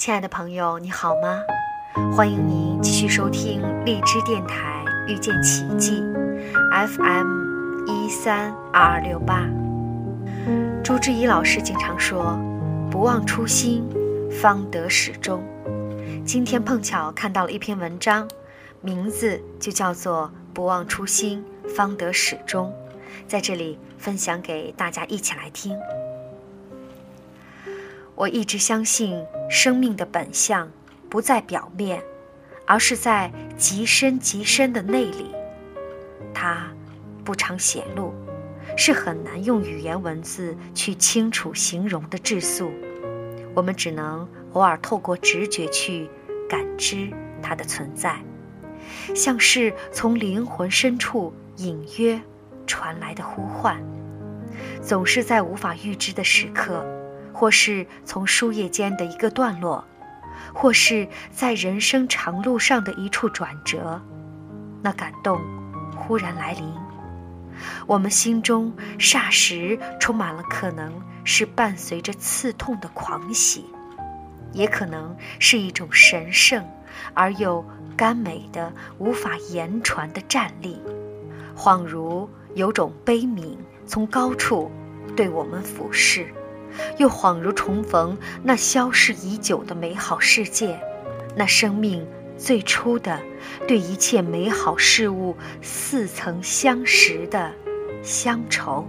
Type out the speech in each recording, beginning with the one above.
亲爱的朋友，你好吗？欢迎您继续收听荔枝电台遇见奇迹 FM 一三二二六八。朱之怡老师经常说：“不忘初心，方得始终。”今天碰巧看到了一篇文章，名字就叫做“不忘初心，方得始终”，在这里分享给大家一起来听。我一直相信，生命的本相不在表面，而是在极深极深的内里。它不常显露，是很难用语言文字去清楚形容的质素。我们只能偶尔透过直觉去感知它的存在，像是从灵魂深处隐约传来的呼唤，总是在无法预知的时刻。或是从书页间的一个段落，或是在人生长路上的一处转折，那感动忽然来临，我们心中霎时充满了可能是伴随着刺痛的狂喜，也可能是一种神圣而又甘美的无法言传的站立，恍如有种悲悯从高处对我们俯视。又恍如重逢那消逝已久的美好世界，那生命最初的对一切美好事物似曾相识的乡愁，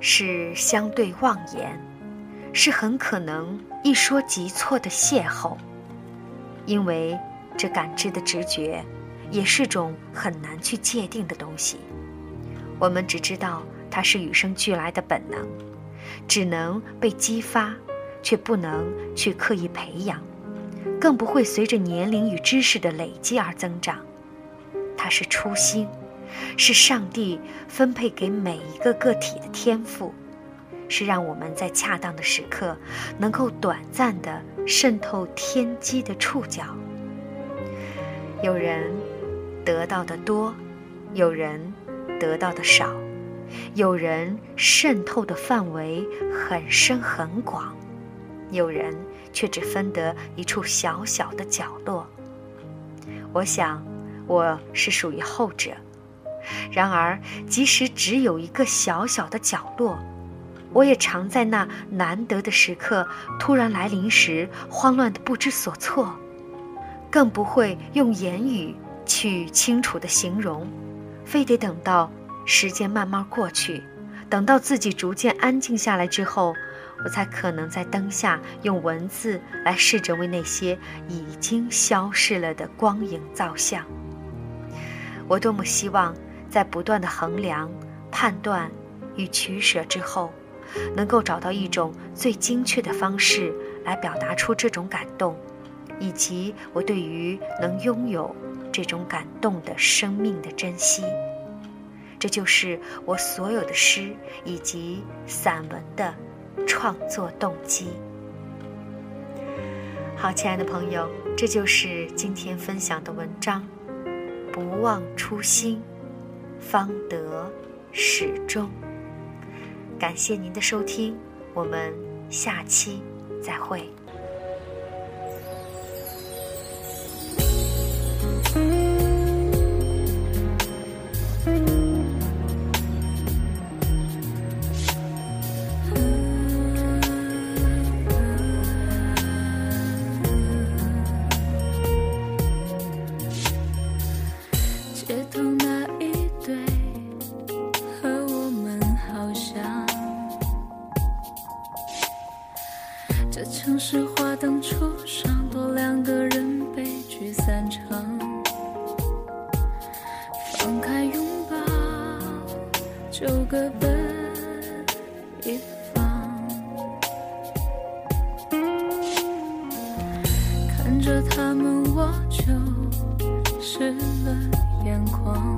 是相对妄言，是很可能一说即错的邂逅，因为这感知的直觉，也是种很难去界定的东西，我们只知道它是与生俱来的本能。只能被激发，却不能去刻意培养，更不会随着年龄与知识的累积而增长。它是初心，是上帝分配给每一个个体的天赋，是让我们在恰当的时刻能够短暂的渗透天机的触角。有人得到的多，有人得到的少。有人渗透的范围很深很广，有人却只分得一处小小的角落。我想，我是属于后者。然而，即使只有一个小小的角落，我也常在那难得的时刻突然来临时，慌乱的不知所措，更不会用言语去清楚的形容，非得等到。时间慢慢过去，等到自己逐渐安静下来之后，我才可能在灯下用文字来试着为那些已经消逝了的光影造像。我多么希望在不断的衡量、判断与取舍之后，能够找到一种最精确的方式来表达出这种感动，以及我对于能拥有这种感动的生命的珍惜。这就是我所有的诗以及散文的创作动机。好，亲爱的朋友，这就是今天分享的文章。不忘初心，方得始终。感谢您的收听，我们下期再会。市花灯初上，多两个人悲剧散场。放开拥抱，就各奔一方。看着他们，我就湿了眼眶。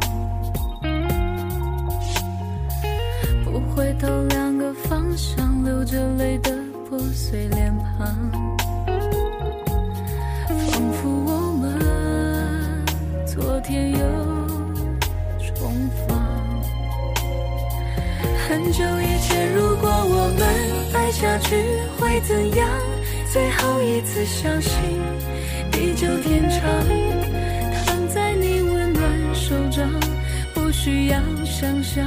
不回头，两个方向，流着泪的。破碎脸庞，仿佛我们昨天又重逢。很久以前，如果我们爱下去会怎样？最后一次相信地久天长，躺在你温暖手掌，不需要想象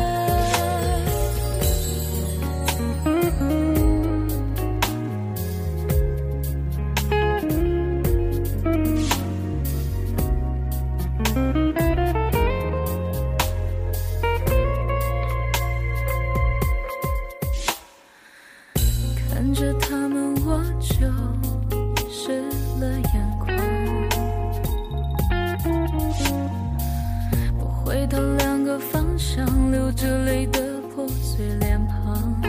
的方向流着泪的破碎脸庞。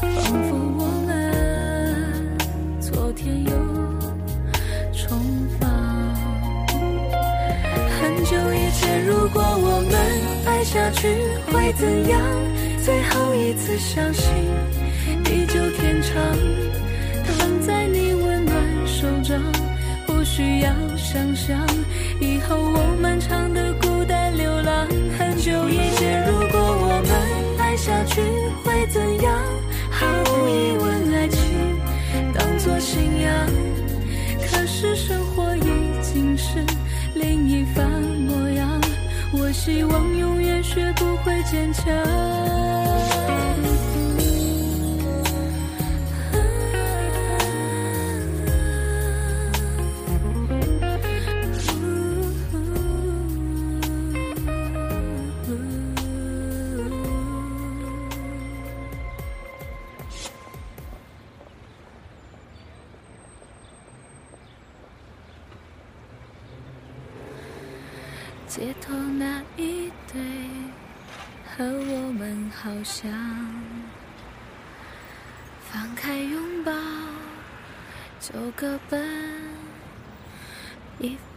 仿佛我们昨天又重放很久以前如果我们爱下去会怎样？最后一次相信地久天长躺在你温暖手掌不需要想象样。可是生活已经是另一番模样。我希望永远学不会坚强。街头那一对和我们好像，放开拥抱就各奔一方。